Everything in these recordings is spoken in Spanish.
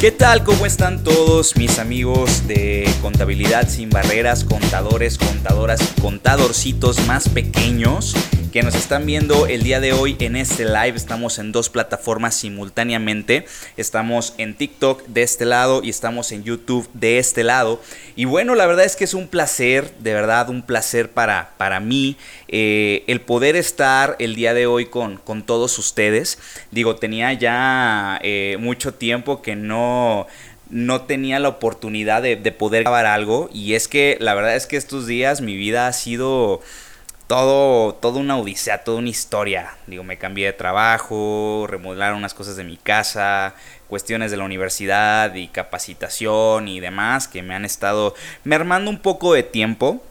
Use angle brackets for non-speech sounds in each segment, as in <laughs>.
¿Qué tal? ¿Cómo están todos mis amigos de Contabilidad sin Barreras, contadores, contadoras contadorcitos más pequeños que nos están viendo el día de hoy en este live? Estamos en dos plataformas simultáneamente. Estamos en TikTok de este lado y estamos en YouTube de este lado. Y bueno, la verdad es que es un placer, de verdad, un placer para, para mí eh, el poder estar el día de hoy con, con todos ustedes. Digo, tenía ya eh, mucho tiempo que no no tenía la oportunidad de, poder grabar algo. Y es que la verdad es que estos días mi vida ha sido todo, todo una odisea, toda una historia. Digo, me cambié de trabajo, remodelaron unas cosas de mi casa, cuestiones de la universidad y capacitación y demás que me han estado mermando un poco de tiempo.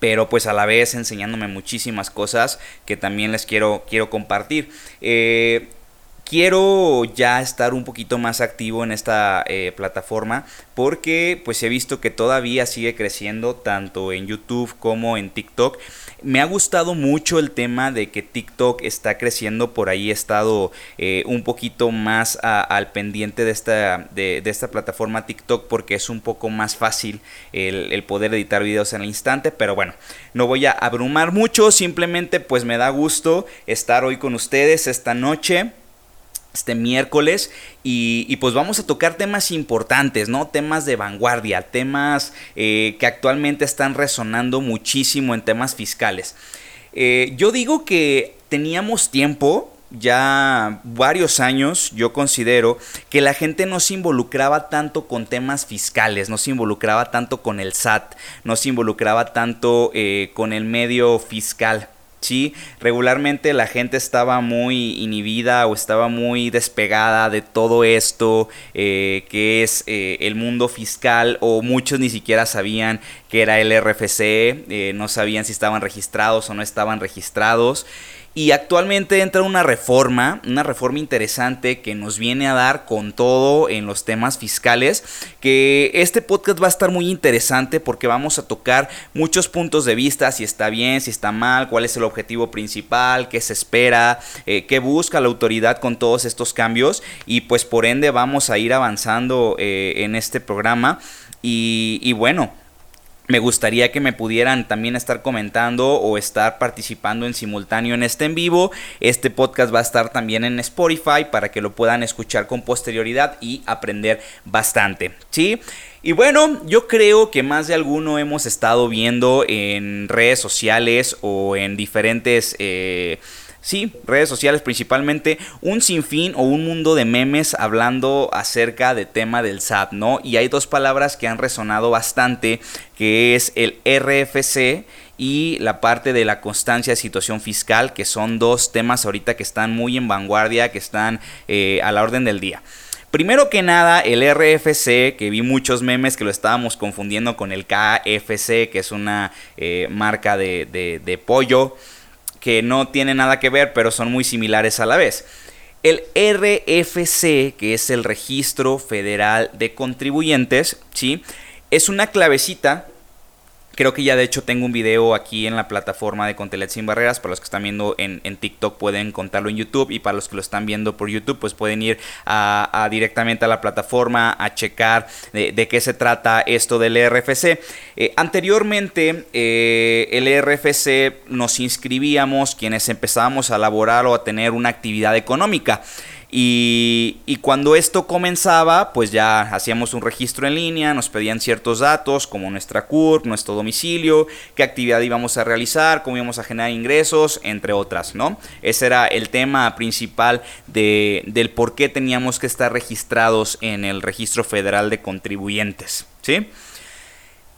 Pero pues a la vez enseñándome muchísimas cosas que también les quiero, quiero compartir. Eh, quiero ya estar un poquito más activo en esta eh, plataforma porque pues he visto que todavía sigue creciendo tanto en YouTube como en TikTok. Me ha gustado mucho el tema de que TikTok está creciendo, por ahí he estado eh, un poquito más al pendiente de esta, de, esta plataforma TikTok porque es un poco más fácil el, el poder editar videos en el instante, pero bueno, no voy a abrumar mucho, simplemente pues me da gusto estar hoy con ustedes esta noche este miércoles y, pues vamos a tocar temas importantes, ¿no? Temas de vanguardia, temas eh, que actualmente están resonando muchísimo en temas fiscales. Eh, yo digo que teníamos tiempo, ya varios años, yo considero que la gente no se involucraba tanto con temas fiscales, no se involucraba tanto con el SAT, no se involucraba tanto eh, con el medio fiscal. Sí, regularmente la gente estaba muy inhibida o estaba muy despegada de todo esto eh, que es eh, el mundo fiscal o muchos ni siquiera sabían que era el RFC, eh, no sabían si estaban registrados o no estaban registrados. Y actualmente entra una reforma, una reforma interesante que nos viene a dar con todo en los temas fiscales, que este podcast va a estar muy interesante porque vamos a tocar muchos puntos de vista, si está bien, si está mal, cuál es el objetivo principal, qué se espera, eh, qué busca la autoridad con todos estos cambios y pues por ende vamos a ir avanzando eh, en este programa y, y bueno. Me gustaría que me pudieran también estar comentando o estar participando en simultáneo en este en vivo. Este podcast va a estar también en Spotify para que lo puedan escuchar con posterioridad y aprender bastante. ¿Sí? Y bueno, yo creo que más de alguno hemos estado viendo en redes sociales o en diferentes... Eh, sí, redes sociales principalmente, un sinfín o un mundo de memes hablando acerca del tema del SAT, ¿no? Y hay dos palabras que han resonado bastante, que es el RFC y la parte de la constancia de situación fiscal, que son dos temas ahorita que están muy en vanguardia, que están eh, a la orden del día. Primero que nada, el RFC, que vi muchos memes que lo estábamos confundiendo con el KFC, que es una eh, marca de, de pollo que no tienen nada que ver, pero son muy similares a la vez. El RFC, que es el Registro Federal de Contribuyentes, ¿sí? es una clavecita Creo que ya de hecho tengo un video aquí en la plataforma de Contelet Sin Barreras. Para los que están viendo en, TikTok pueden contarlo en YouTube. Y para los que lo están viendo por YouTube, pues pueden ir directamente a la plataforma a checar de, qué se trata esto del RFC. Eh, anteriormente, eh, el RFC nos inscribíamos quienes empezábamos a laborar o a tener una actividad económica. Y, cuando esto comenzaba, pues ya hacíamos un registro en línea, nos pedían ciertos datos como nuestra CURP, nuestro domicilio, qué actividad íbamos a realizar, cómo íbamos a generar ingresos, entre otras, ¿no? Ese era el tema principal de, del por qué teníamos que estar registrados en el Registro Federal de Contribuyentes, ¿sí?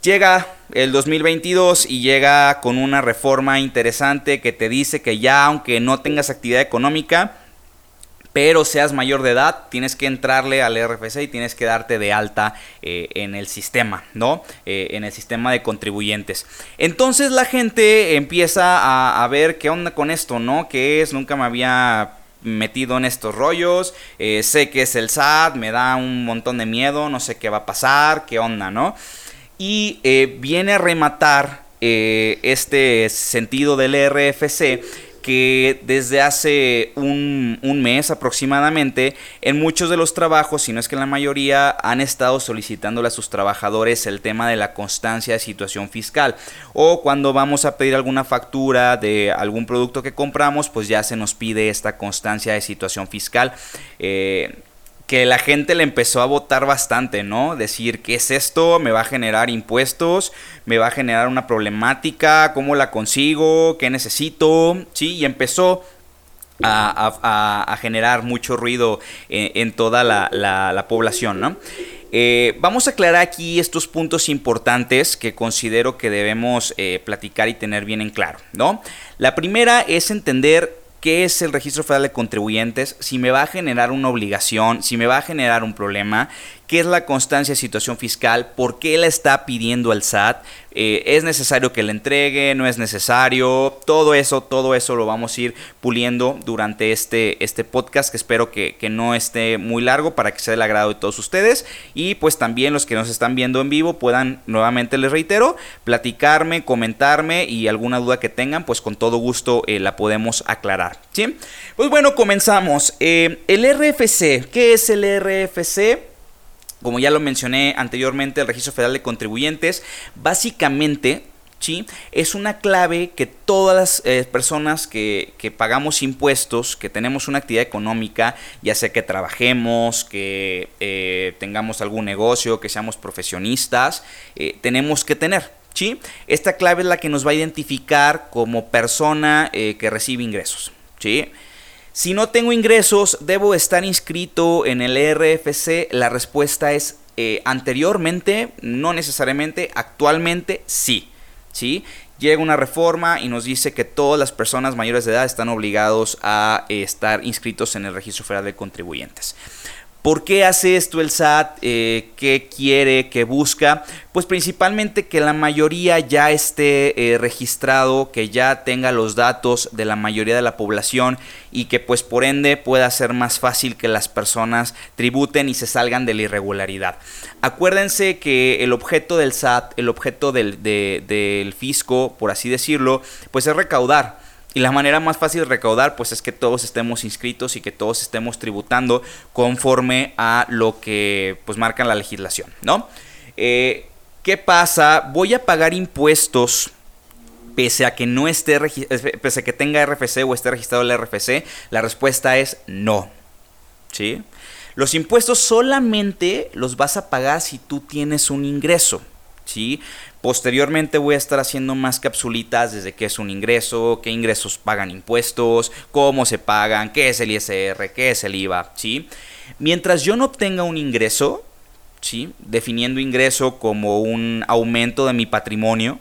Llega el 2022 y llega con una reforma interesante que te dice que ya aunque no tengas actividad económica, pero seas mayor de edad, tienes que entrarle al RFC y tienes que darte de alta eh, en el sistema, ¿no? Eh, en el sistema de contribuyentes. Entonces la gente empieza a, ver qué onda con esto, ¿no? ¿Qué es? Nunca me había metido en estos rollos, eh, sé que es el SAT, me da un montón de miedo, no sé qué va a pasar, qué onda, ¿no? Y viene a rematar este sentido del RFC que desde hace un, mes aproximadamente en muchos de los trabajos, si no es que en la mayoría, han estado solicitándole a sus trabajadores el tema de la constancia de situación fiscal. O cuando vamos a pedir alguna factura de algún producto que compramos, pues ya se nos pide esta constancia de situación fiscal. Eh, que la gente le empezó a votar bastante, ¿no? Decir, ¿qué es esto? ¿Me va a generar impuestos? ¿Me va a generar una problemática? ¿Cómo la consigo? ¿Qué necesito? Sí, y empezó a, generar mucho ruido en, toda la, población, ¿no? Eh, vamos a aclarar aquí estos puntos importantes que considero que debemos eh, platicar y tener bien en claro, ¿no? La primera es entender qué es el registro federal de contribuyentes, si me va a generar una obligación, si me va a generar un problema qué es la constancia de situación fiscal, por qué la está pidiendo el SAT, eh, es necesario que la entregue, no es necesario, todo eso, todo eso lo vamos a ir puliendo durante este, este podcast que espero que, no esté muy largo para que sea del agrado de todos ustedes y pues también los que nos están viendo en vivo puedan nuevamente les reitero platicarme, comentarme y alguna duda que tengan pues con todo gusto eh, la podemos aclarar. ¿sí? Pues bueno, comenzamos. Eh, el RFC, ¿qué es el RFC? Como ya lo mencioné anteriormente, el Registro Federal de Contribuyentes, básicamente ¿Sí? Es una clave que todas las eh, personas que, pagamos impuestos, que tenemos una actividad económica, ya sea que trabajemos, que eh, tengamos algún negocio, que seamos profesionistas, eh, tenemos que tener. ¿sí? Esta clave es la que nos va a identificar como persona que recibe ingresos. ¿sí? Si no tengo ingresos, ¿debo estar inscrito en el RFC? La respuesta es eh, anteriormente, no necesariamente, actualmente sí. ¿sí? Llega una reforma y nos dice que todas las personas mayores de edad están obligados a eh, estar inscritos en el Registro Federal de Contribuyentes. ¿Por qué hace esto el SAT? Eh, ¿Qué quiere? ¿Qué busca? Pues principalmente que la mayoría ya esté eh, registrado, que ya tenga los datos de la mayoría de la población y que pues por ende pueda ser más fácil que las personas tributen y se salgan de la irregularidad. Acuérdense que el objeto del SAT, el objeto del, del fisco, por así decirlo, pues es recaudar. Y la manera más fácil de recaudar pues es que todos estemos inscritos y que todos estemos tributando conforme a lo que pues marca la legislación, ¿no? Eh, ¿Qué pasa? Voy a pagar impuestos pese a que no esté pese a que tenga RFC o esté registrado el RFC, la respuesta es no. ¿Sí? Los impuestos solamente los vas a pagar si tú tienes un ingreso. Posteriormente voy a estar haciendo más capsulitas desde qué es un ingreso, qué ingresos pagan impuestos, cómo se pagan, qué es el ISR, qué es el IVA. Mientras yo no obtenga un ingreso, ¿sí? Definiendo ingreso como un aumento de mi patrimonio,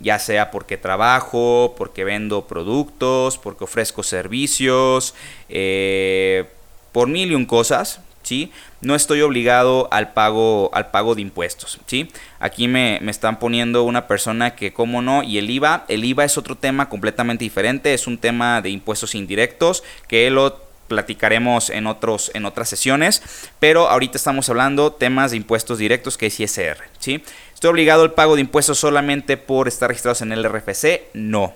ya sea porque trabajo, porque vendo productos, porque ofrezco servicios, eh, por mil y un cosas, ¿sí? No estoy obligado al pago, al pago de impuestos, ¿sí? Aquí me, están poniendo una persona que, ¿cómo no? Y el IVA, el IVA es otro tema completamente diferente, es un tema de impuestos indirectos que lo platicaremos en, otros, en otras sesiones, pero ahorita estamos hablando temas de impuestos directos que es ISR, ¿sí? ¿Estoy obligado al pago de impuestos solamente por estar registrados en el RFC? No,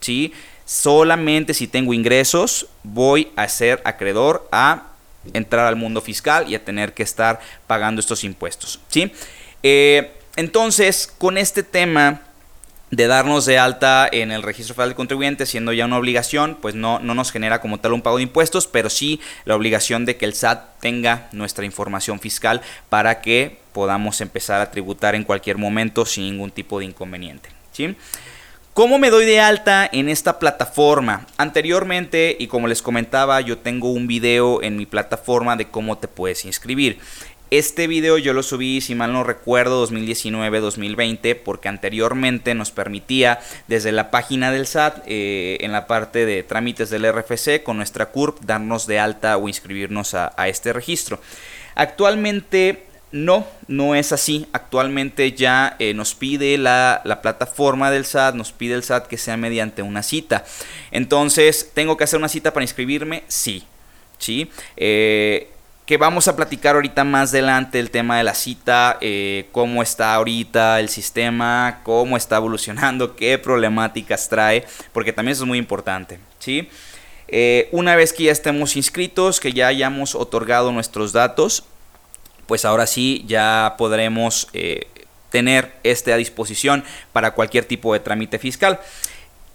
¿sí? Solamente si tengo ingresos voy a ser acreedor a entrar al mundo fiscal y a tener que estar pagando estos impuestos. ¿sí? Eh, entonces, con este tema de darnos de alta en el registro federal de contribuyentes siendo ya una obligación, pues no, no nos genera como tal un pago de impuestos, pero sí la obligación de que el SAT tenga nuestra información fiscal para que podamos empezar a tributar en cualquier momento sin ningún tipo de inconveniente. ¿sí? ¿Cómo me doy de alta en esta plataforma? Anteriormente, y como les comentaba, yo tengo un video en mi plataforma de cómo te puedes inscribir. Este video yo lo subí, si mal no recuerdo, 2019-2020, porque anteriormente nos permitía desde la página del SAT, eh, en la parte de trámites del RFC, con nuestra CURP, darnos de alta o inscribirnos a este registro. Actualmente no, no es así. Actualmente ya eh, nos pide la, plataforma del SAT, nos pide el SAT que sea mediante una cita. Entonces, ¿tengo que hacer una cita para inscribirme? Sí. ¿Sí? Eh, que vamos a platicar ahorita más adelante el tema de la cita, eh, cómo está ahorita el sistema, cómo está evolucionando, <laughs> qué problemáticas trae, porque también eso es muy importante. ¿sí? Una vez que ya estemos inscritos, que ya hayamos otorgado nuestros datos, pues ahora sí ya podremos eh, tener este a disposición para cualquier tipo de trámite fiscal.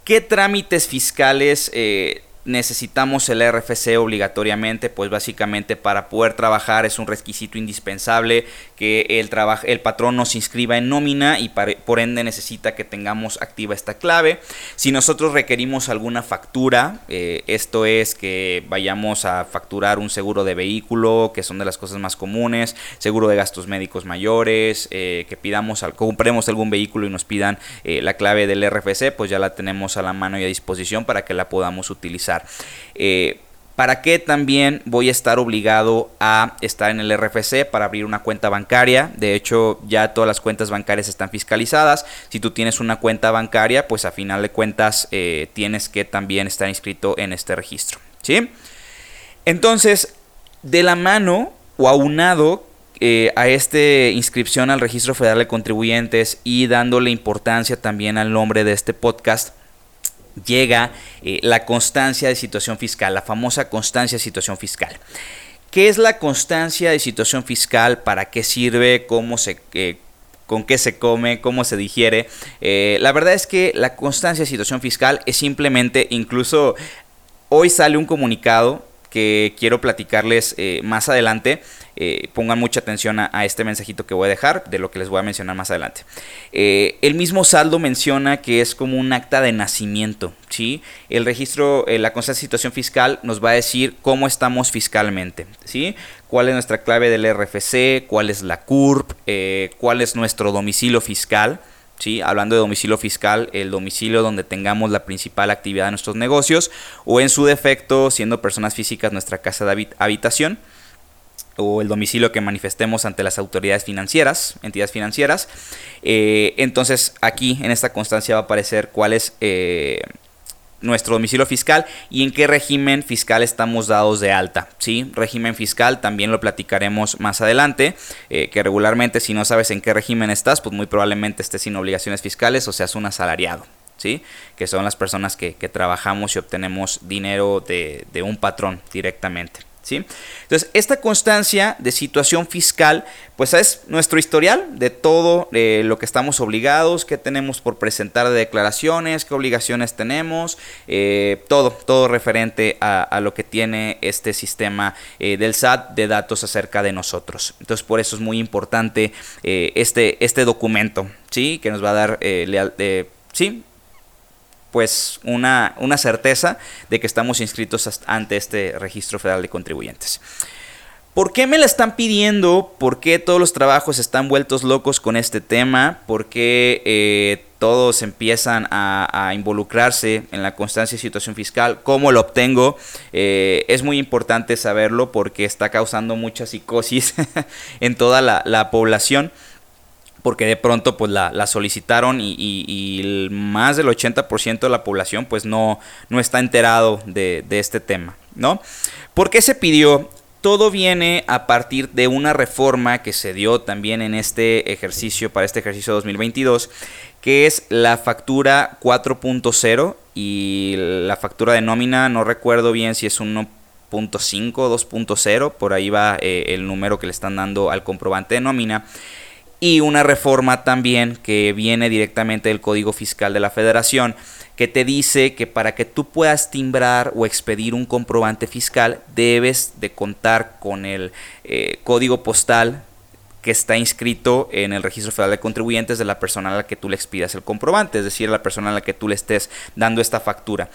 ¿Qué trámites fiscales eh, necesitamos el RFC obligatoriamente, pues básicamente para poder trabajar es un requisito indispensable que el, el patrón nos inscriba en nómina y por ende necesita que tengamos activa esta clave. Si nosotros requerimos alguna factura, eh, esto es que vayamos a facturar un seguro de vehículo, que son de las cosas más comunes, seguro de gastos médicos mayores, eh, que pidamos, compremos algún vehículo y nos pidan eh, la clave del RFC, pues ya la tenemos a la mano y a disposición para que la podamos utilizar. ¿Para qué también voy a estar obligado a estar en el RFC para abrir una cuenta bancaria? De hecho, ya todas las cuentas bancarias están fiscalizadas. Si tú tienes una cuenta bancaria, pues a final de cuentas eh, tienes que también estar inscrito en este registro. ¿Sí? Entonces, de la mano o aunado eh, a esta inscripción al registro federal de contribuyentes y dándole importancia también al nombre de este podcast, llega eh, la constancia de situación fiscal, la famosa constancia de situación fiscal. ¿Qué es la constancia de situación fiscal? ¿Para qué sirve? ¿Cómo se, eh, ¿Con qué se come? ¿Cómo se digiere? Eh, la verdad es que la constancia de situación fiscal es simplemente, incluso hoy sale un comunicado que quiero platicarles más adelante eh, pongan mucha atención a, este mensajito que voy a dejar, de lo que les voy a mencionar más adelante. Eh, el mismo saldo menciona que es como un acta de nacimiento, ¿sí? El registro, eh, la constante situación fiscal nos va a decir cómo estamos fiscalmente, ¿sí? Cuál es nuestra clave del RFC, cuál es la CURP, cuál es nuestro domicilio fiscal, ¿Sí? Hablando de domicilio fiscal, el domicilio donde tengamos la principal actividad de nuestros negocios o en su defecto, siendo personas físicas, nuestra casa de habitación o el domicilio que manifestemos ante las autoridades financieras, entidades financieras. Eh, entonces aquí en esta constancia va a aparecer cuál es eh, nuestro domicilio fiscal y en qué régimen fiscal estamos dados de alta. ¿sí? Régimen fiscal también lo platicaremos más adelante, eh, que regularmente si no sabes en qué régimen estás, pues muy probablemente estés sin obligaciones fiscales o seas un asalariado. ¿Sí? que son las personas que, trabajamos y obtenemos dinero de un patrón directamente. Entonces, esta constancia de situación fiscal, pues es nuestro historial de todo eh, lo que estamos obligados, qué tenemos por presentar de declaraciones, qué obligaciones tenemos, eh, todo, todo referente a, lo que tiene este sistema eh, del SAT de datos acerca de nosotros. Entonces, por eso es muy importante este, este documento, ¿sí? Que nos va a dar, sí, pues una, una certeza de que estamos inscritos ante este registro federal de contribuyentes. ¿Por qué me la están pidiendo? ¿Por qué todos los trabajos están vueltos locos con este tema? ¿Por qué eh, todos empiezan a, involucrarse en la constancia de situación fiscal? ¿Cómo lo obtengo? Eh, es muy importante saberlo porque está causando mucha psicosis <laughs> en toda la población porque de pronto pues la, solicitaron y, más del 80% de la población pues no, no está enterado de, este tema, ¿no? ¿Por qué se pidió? Todo viene a partir de una reforma que se dio también en este ejercicio, para este ejercicio 2022, que es la factura 4.0 y la factura de nómina, no recuerdo bien si es 1.5 o 2.0, por ahí va eh, el número que le están dando al comprobante de nómina y una reforma también que viene directamente del Código Fiscal de la Federación que te dice que para que tú puedas timbrar o expedir un comprobante fiscal debes de contar con el eh, código postal que está inscrito en el registro federal de contribuyentes de la persona a la que tú le expidas el comprobante, es decir, la persona a la que tú le estés dando esta factura.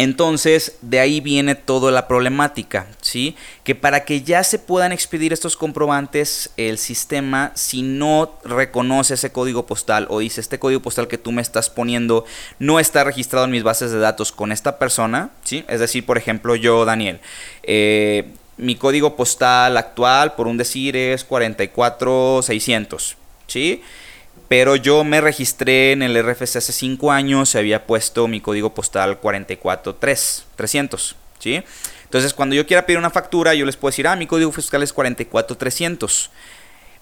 Entonces, de ahí viene toda la problemática, ¿sí? Que para que ya se puedan expedir estos comprobantes, el sistema, si no reconoce ese código postal o dice este código postal que tú me estás poniendo no está registrado en mis bases de datos con esta persona, ¿sí? Es decir, por ejemplo, yo, Daniel, eh, mi código postal actual, por un decir, es 44600, ¿sí? Pero yo me registré en el RFC hace 5 años, se había puesto mi código postal 44300, ¿sí? Entonces, cuando yo quiera pedir una factura, yo les puedo decir, ah, mi código fiscal es 44300.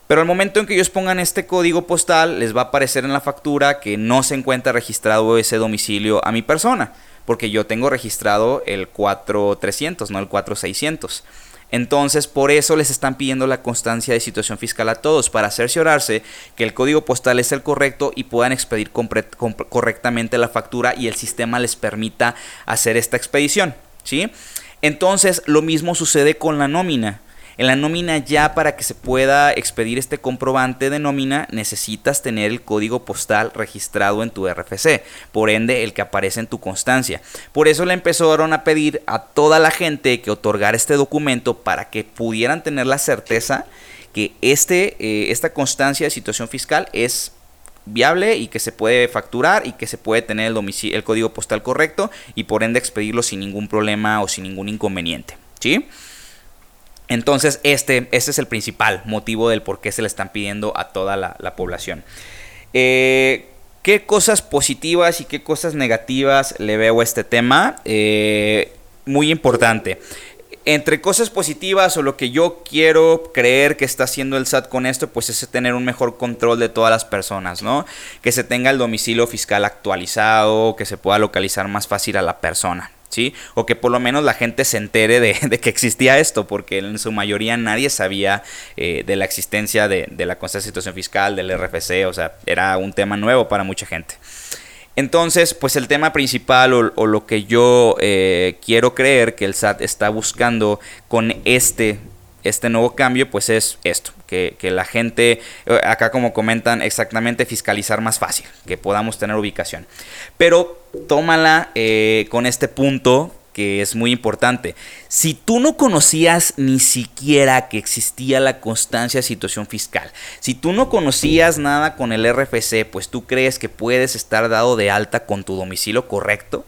Pero al momento en que ellos pongan este código postal, les va a aparecer en la factura que no se encuentra registrado ese domicilio a mi persona. porque yo tengo registrado el 4300, no el 4600. Entonces, por eso les están pidiendo la constancia de situación fiscal a todos, para cerciorarse que el código postal es el correcto y puedan expedir correctamente la factura y el sistema les permita hacer esta expedición. ¿sí? Entonces, lo mismo sucede con la nómina. En la nómina ya para que se pueda expedir este comprobante de nómina necesitas tener el código postal registrado en tu RFC, por ende el que aparece en tu constancia. Por eso le empezaron a pedir a toda la gente que otorgara este documento para que pudieran tener la certeza que este, eh, esta constancia de situación fiscal es viable y que se puede facturar y que se puede tener el, el código postal correcto y por ende expedirlo sin ningún problema o sin ningún inconveniente. ¿Sí? Entonces, este, es el principal motivo del por qué se le están pidiendo a toda la, población. Eh, ¿Qué cosas positivas y qué cosas negativas le veo a este tema? Eh, muy importante. Entre cosas positivas o lo que yo quiero creer que está haciendo el SAT con esto, pues es tener un mejor control de todas las personas, ¿no? Que se tenga el domicilio fiscal actualizado, que se pueda localizar más fácil a la persona. ¿Sí? O que por lo menos la gente se entere <laughs> de, que existía esto, porque en su mayoría nadie sabía eh, de la existencia de, la constancia de situación fiscal, del RFC, o sea, era un tema nuevo para mucha gente. Entonces, pues el tema principal o, lo que yo eh, quiero creer que el SAT está buscando con este este nuevo cambio pues es esto, que, la gente, eh, acá como comentan exactamente, fiscalizar más fácil, que podamos tener ubicación. Pero tómala eh, con este punto que es muy importante. Si tú no conocías ni siquiera que existía la constancia de situación fiscal, si tú no conocías nada con el RFC, pues tú crees que puedes estar dado de alta con tu domicilio correcto,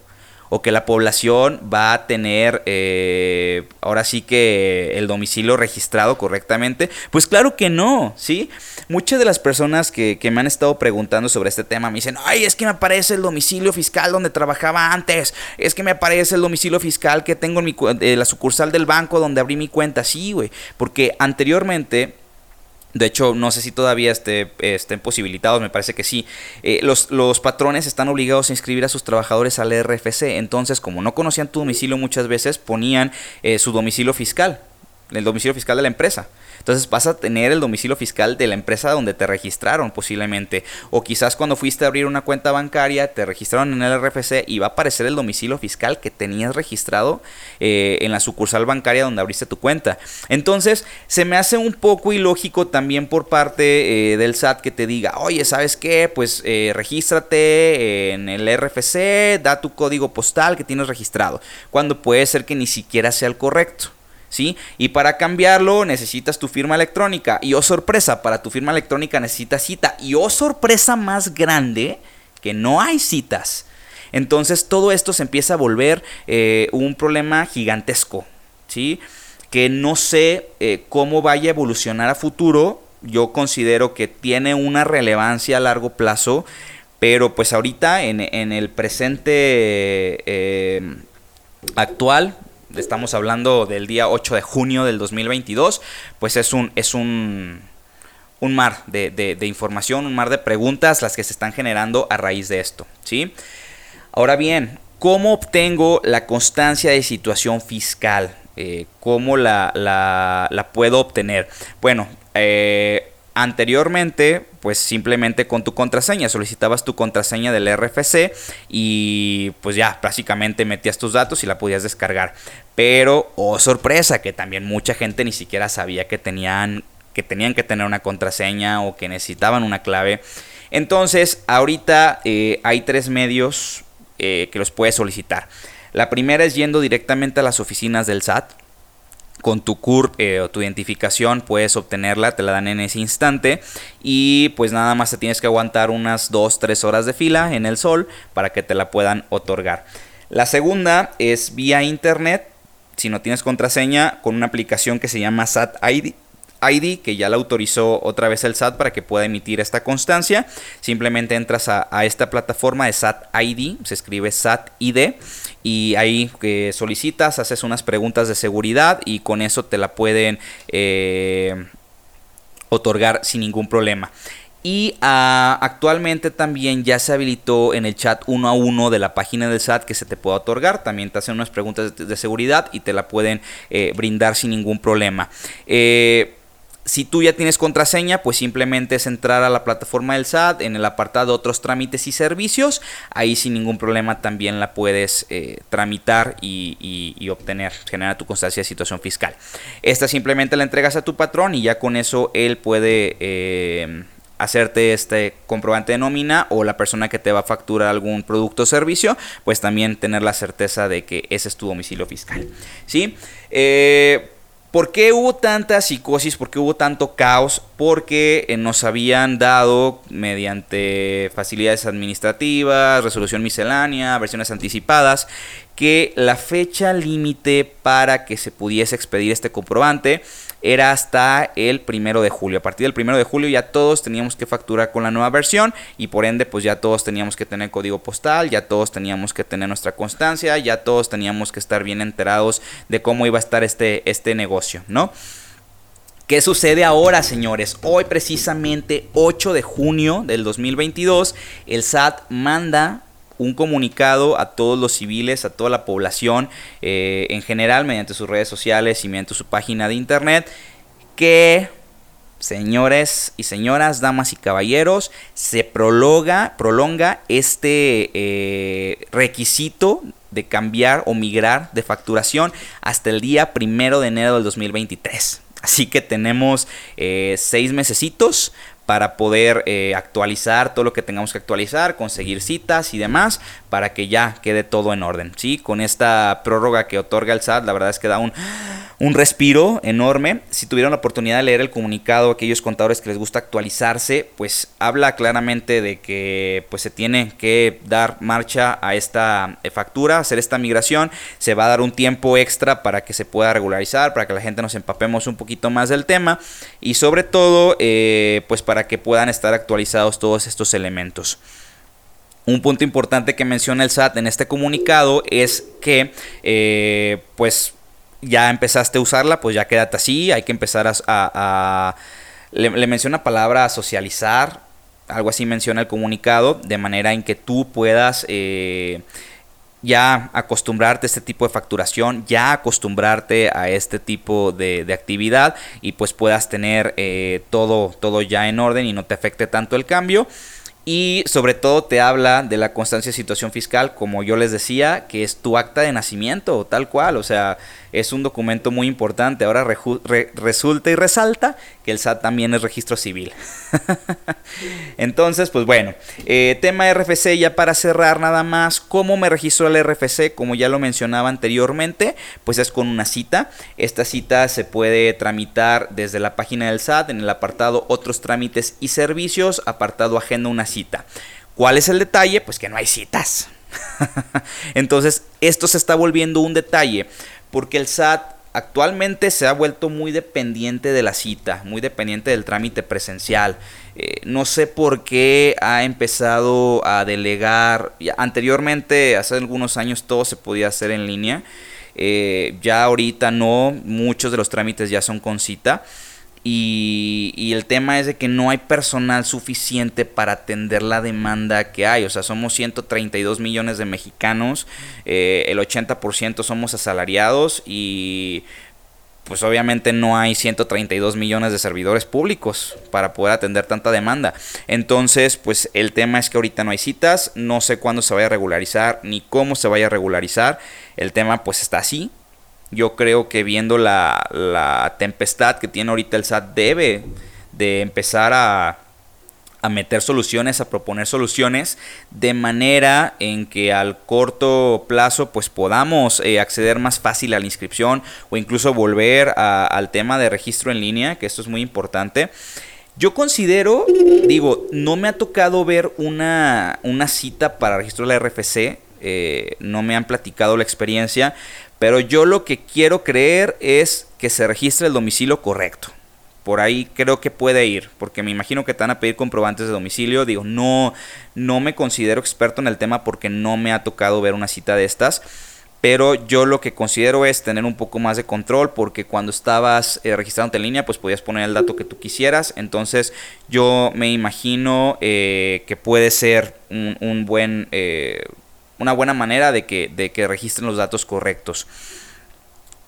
o que la población va a tener eh, ahora sí que el domicilio registrado correctamente? Pues claro que no, ¿sí? Muchas de las personas que, me han estado preguntando sobre este tema me dicen, ay, es que me aparece el domicilio fiscal donde trabajaba antes, es que me aparece el domicilio fiscal que tengo en mi, eh, la sucursal del banco donde abrí mi cuenta, sí, güey, porque anteriormente de hecho, no sé si todavía esté, estén posibilitados, me parece que sí. Eh, los, los, patrones están obligados a inscribir a sus trabajadores al RFC. Entonces, como no conocían tu domicilio muchas veces, ponían eh, su domicilio fiscal, el domicilio fiscal de la empresa. Entonces vas a tener el domicilio fiscal de la empresa donde te registraron posiblemente. O quizás cuando fuiste a abrir una cuenta bancaria te registraron en el RFC y va a aparecer el domicilio fiscal que tenías registrado eh, en la sucursal bancaria donde abriste tu cuenta. Entonces se me hace un poco ilógico también por parte eh, del SAT que te diga, oye, ¿sabes qué? Pues eh, regístrate en el RFC, da tu código postal que tienes registrado. Cuando puede ser que ni siquiera sea el correcto. ¿Sí? Y para cambiarlo necesitas tu firma electrónica. Y oh sorpresa, para tu firma electrónica necesitas cita. Y oh sorpresa más grande, que no hay citas. Entonces todo esto se empieza a volver eh, un problema gigantesco, ¿sí? Que no sé eh, cómo vaya a evolucionar a futuro. Yo considero que tiene una relevancia a largo plazo. Pero pues ahorita en, el presente eh, actual estamos hablando del día 8 de junio del 2022, pues es un, es un, un mar de, información, un mar de preguntas las que se están generando a raíz de esto, ¿sí? Ahora bien, ¿cómo obtengo la constancia de situación fiscal? Eh, ¿Cómo la, la, puedo obtener? Bueno, eh, Anteriormente, pues simplemente con tu contraseña, solicitabas tu contraseña del RFC y pues ya, prácticamente metías tus datos y la podías descargar. Pero, oh sorpresa, que también mucha gente ni siquiera sabía que tenían que, tenían que tener una contraseña o que necesitaban una clave. Entonces, ahorita eh, hay tres medios eh, que los puedes solicitar. La primera es yendo directamente a las oficinas del SAT con tu CURP eh, o tu identificación puedes obtenerla, te la dan en ese instante y pues nada más te tienes que aguantar unas 2-3 horas de fila en el sol para que te la puedan otorgar. La segunda es vía internet, si no tienes contraseña, con una aplicación que se llama SAT ID. ID, que ya la autorizó otra vez el SAT para que pueda emitir esta constancia. Simplemente entras a, esta plataforma de SAT ID, se escribe SAT ID, y ahí que solicitas, haces unas preguntas de seguridad y con eso te la pueden eh, otorgar sin ningún problema. Y ah, actualmente también ya se habilitó en el chat uno a uno de la página del SAT que se te puede otorgar. También te hacen unas preguntas de, seguridad y te la pueden eh, brindar sin ningún problema. Eh, si tú ya tienes contraseña, pues simplemente es entrar a la plataforma del SAT en el apartado otros trámites y servicios. Ahí sin ningún problema también la puedes eh, tramitar y, obtener, generar tu constancia de situación fiscal. Esta simplemente la entregas a tu patrón y ya con eso él puede... Eh, hacerte este comprobante de nómina o la persona que te va a facturar algún producto o servicio, pues también tener la certeza de que ese es tu domicilio fiscal. ¿Sí? Eh, ¿Por qué hubo tanta psicosis? ¿Por qué hubo tanto caos? Porque eh, nos habían dado, mediante facilidades administrativas, resolución miscelánea, versiones anticipadas, que la fecha límite para que se pudiese expedir este comprobante era hasta el primero de julio. A partir del primero de julio ya todos teníamos que facturar con la nueva versión y por ende pues ya todos teníamos que tener código postal, ya todos teníamos que tener nuestra constancia, ya todos teníamos que estar bien enterados de cómo iba a estar este, este negocio, ¿no? ¿Qué sucede ahora, señores? Hoy precisamente 8 de junio del 2022, el SAT manda un comunicado a todos los civiles, a toda la población eh, en general, mediante sus redes sociales y mediante su página de internet, que señores y señoras, damas y caballeros, se prolonga, prolonga este eh, requisito de cambiar o migrar de facturación hasta el día primero de enero del 2023. Así que tenemos eh, seis mesecitos para poder eh, actualizar todo lo que tengamos que actualizar, conseguir citas y demás, para que ya quede todo en orden. ¿sí? Con esta prórroga que otorga el SAT, la verdad es que da un, un respiro enorme. Si tuvieron la oportunidad de leer el comunicado, aquellos contadores que les gusta actualizarse, pues habla claramente de que pues, se tiene que dar marcha a esta eh, factura, hacer esta migración. Se va a dar un tiempo extra para que se pueda regularizar, para que la gente nos empapemos un poquito más del tema y sobre todo, eh, pues para que puedan estar actualizados todos estos elementos. Un punto importante que menciona el SAT en este comunicado es que, eh, pues, ya empezaste a usarla, pues ya quédate así, hay que empezar a... le, menciona palabra socializar, algo así menciona el comunicado, de manera en que tú puedas eh, ya acostumbrarte a este tipo de facturación, ya acostumbrarte a este tipo de, actividad y pues puedas tener eh, todo, todo ya en orden y no te afecte tanto el cambio. Y sobre todo te habla de la constancia de situación fiscal, como yo les decía, que es tu acta de nacimiento, tal cual. O sea, es un documento muy importante. Ahora resulta y resalta que el SAT también es registro civil. <laughs> Entonces, pues bueno, eh, tema RFC ya para cerrar nada más. ¿Cómo me registro el RFC? Como ya lo mencionaba anteriormente, pues es con una cita. Esta cita se puede tramitar desde la página del SAT en el apartado otros trámites y servicios, apartado agenda una cita. ¿Cuál es el detalle? Pues que no hay citas. <laughs> Entonces, esto se está volviendo un detalle porque el SAT actualmente se ha vuelto muy dependiente de la cita, muy dependiente del trámite presencial. Eh, no sé por qué ha empezado a delegar, anteriormente, hace algunos años todo se podía hacer en línea, eh, ya ahorita no, muchos de los trámites ya son con cita. Y, el tema es de que no hay personal suficiente para atender la demanda que hay. O sea, somos 132 millones de mexicanos, eh, el 80% somos asalariados y pues obviamente no hay 132 millones de servidores públicos para poder atender tanta demanda. Entonces, pues el tema es que ahorita no hay citas, no sé cuándo se vaya a regularizar ni cómo se vaya a regularizar. El tema pues está así, yo creo que viendo la, tempestad que tiene ahorita el SAT debe de empezar a, meter soluciones, a proponer soluciones, de manera en que al corto plazo pues podamos eh, acceder más fácil a la inscripción o incluso volver al tema de registro en línea, que esto es muy importante. Yo considero, digo, no me ha tocado ver una, cita para registro de la RFC, eh, no me han platicado la experiencia, pero yo lo que quiero creer es que se registre el domicilio correcto. Por ahí creo que puede ir, porque me imagino que te van a pedir comprobantes de domicilio. Digo, no, no me considero experto en el tema porque no me ha tocado ver una cita de estas. pero yo lo que considero es tener un poco más de control porque cuando estabas eh, registrándote en línea pues podías poner el dato que tú quisieras entonces yo me imagino eh, que puede ser un, buen eh, una buena manera de que, de que registren los datos correctos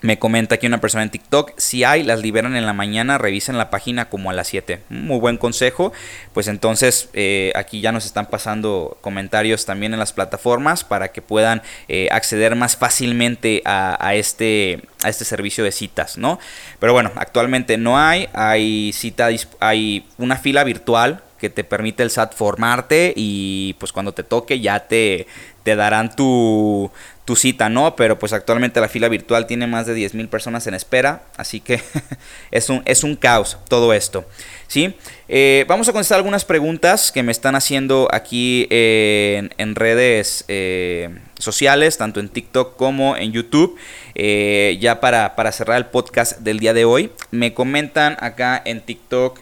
me comenta aquí una persona en TikTok, si hay, las liberan en la mañana, revisen la página como a las 7. Muy buen consejo. Pues entonces eh, aquí ya nos están pasando comentarios también en las plataformas para que puedan eh, acceder más fácilmente a, este, a este servicio de citas, ¿no? Pero bueno, actualmente no hay, hay cita, hay una fila virtual que te permite el SAT formarte y pues cuando te toque ya te, te darán tu, tu cita, ¿no? Pero pues actualmente la fila virtual tiene más de 10.000 personas en espera, así que <laughs> es, un, es un caos todo esto, ¿sí? Eh, vamos a contestar algunas preguntas que me están haciendo aquí en, redes eh, sociales, tanto en TikTok como en YouTube, eh, ya para, para cerrar el podcast del día de hoy. Me comentan acá en TikTok,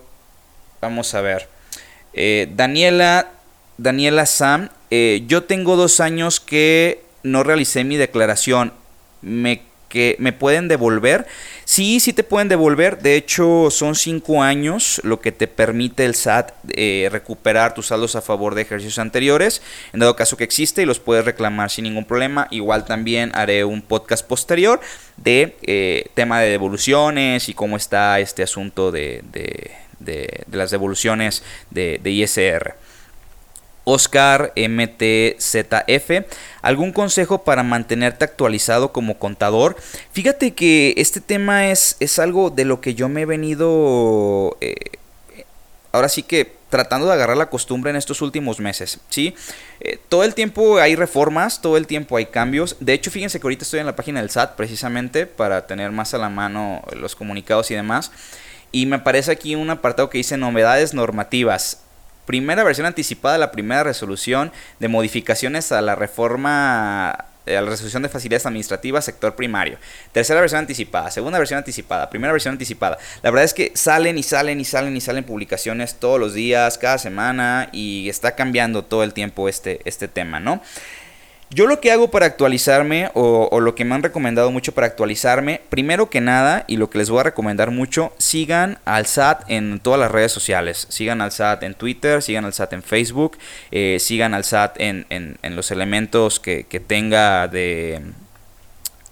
vamos a ver, Daniela, Daniela Sam, yo tengo dos años que no realicé mi declaración, me, que, ¿me pueden devolver? Sí, sí te pueden devolver. De hecho, son cinco años lo que te permite el SAT eh, recuperar tus saldos a favor de ejercicios anteriores. En dado caso que existe y los puedes reclamar sin ningún problema. Igual también haré un podcast posterior de eh, tema de devoluciones y cómo está este asunto de, las devoluciones de, de ISR. Oscar MTZF, ¿algún consejo para mantenerte actualizado como contador? Fíjate que este tema es, es algo de lo que yo me he venido, eh, ahora sí que tratando de agarrar la costumbre en estos últimos meses, ¿sí? Eh, todo el tiempo hay reformas, todo el tiempo hay cambios. De hecho, fíjense que ahorita estoy en la página del SAT precisamente para tener más a la mano los comunicados y demás. Y me aparece aquí un apartado que dice novedades normativas primera versión anticipada de la primera resolución de modificaciones a la reforma eh, a la resolución de facilidades administrativas sector primario. Tercera versión anticipada, segunda versión anticipada, primera versión anticipada. La verdad es que salen y salen y salen y salen publicaciones todos los días, cada semana y está cambiando todo el tiempo este, este tema, ¿no? Yo lo que hago para actualizarme o, lo que me han recomendado mucho para actualizarme, primero que nada y lo que les voy a recomendar mucho, sigan al SAT en todas las redes sociales. Sigan al SAT en Twitter, sigan al SAT en Facebook, eh, sigan al SAT en, los elementos que tenga de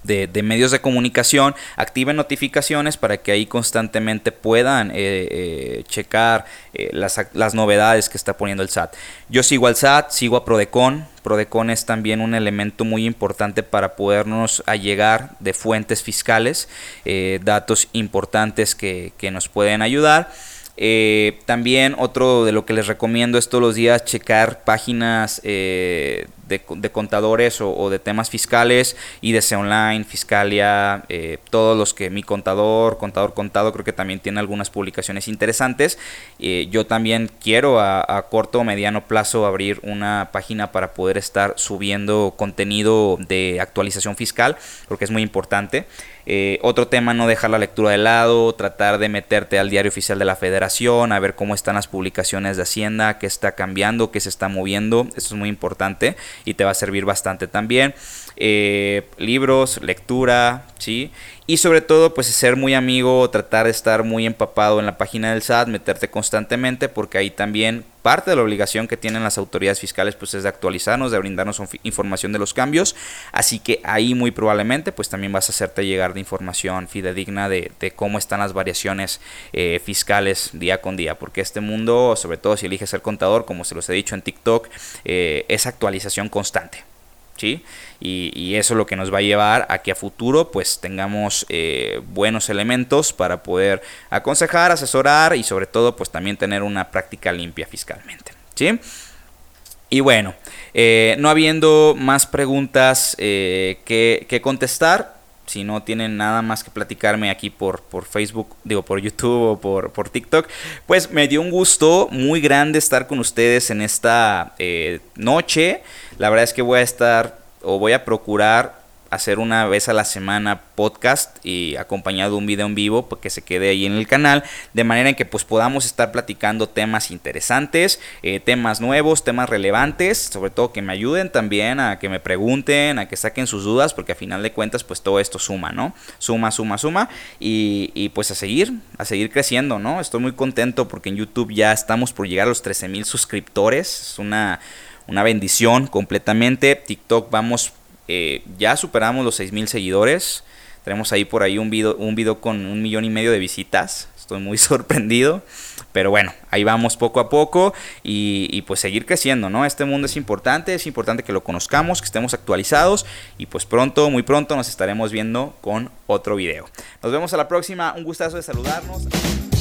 de, medios de comunicación, activen notificaciones para que ahí constantemente puedan eh, eh, checar eh, las, las, novedades que está poniendo el SAT. Yo sigo al SAT, sigo a Prodecon. Prodecon es también un elemento muy importante para podernos allegar de fuentes fiscales, datos importantes que, que nos pueden ayudar. Eh, también otro de lo que les recomiendo es todos los días checar páginas eh, de, contadores o, de temas fiscales, IDC Online, Fiscalia, eh, todos los que mi contador, contador contado, creo que también tiene algunas publicaciones interesantes. yo también quiero a, a corto o mediano plazo abrir una página para poder estar subiendo contenido de actualización fiscal, porque es muy importante. Otro tema, no dejar la lectura de lado, tratar de meterte al diario oficial de la federación, a ver cómo están las publicaciones de Hacienda, qué está cambiando, qué se está moviendo. Eso es muy importante y te va a servir bastante también. Eh, libros, lectura, ¿sí? Y sobre todo, pues ser muy amigo, tratar de estar muy empapado en la página del SAT, meterte constantemente, porque ahí también parte de la obligación que tienen las autoridades fiscales, pues es de actualizarnos, de brindarnos información de los cambios. Así que ahí muy probablemente, pues también vas a hacerte llegar de información fidedigna de, cómo están las variaciones eh, fiscales día con día, porque este mundo, sobre todo si eliges ser contador, como se los he dicho en TikTok, eh, es actualización constante. ¿Sí? Y, eso es lo que nos va a llevar a que a futuro pues tengamos eh, buenos elementos para poder aconsejar, asesorar y sobre todo pues también tener una práctica limpia fiscalmente, ¿sí? Y bueno, eh, no habiendo más preguntas eh, que, que, contestar, si no tienen nada más que platicarme aquí por, por Facebook, digo por YouTube o por, por TikTok, pues me dio un gusto muy grande estar con ustedes en esta noche. La verdad es que voy a estar o voy a procurar hacer una vez a la semana podcast y acompañado de un video en vivo para que se quede ahí en el canal de manera en que pues podamos estar platicando temas interesantes eh, temas nuevos temas relevantes sobre todo que me ayuden también a que me pregunten a que saquen sus dudas porque a final de cuentas pues todo esto suma no suma suma suma y, y pues a seguir a seguir creciendo no estoy muy contento porque en YouTube ya estamos por llegar a los 13 mil suscriptores es una una bendición completamente. TikTok vamos eh, ya superamos los 6.000 seguidores. Tenemos ahí por ahí un video, un video con un millón y medio de visitas. Estoy muy <laughs> sorprendido. Pero bueno, ahí vamos poco a poco y, y, pues seguir creciendo, ¿no? Este mundo es importante, es importante que lo conozcamos, que estemos actualizados y pues pronto, muy pronto nos estaremos viendo con otro video. Nos vemos a la próxima, un gustazo de saludarnos.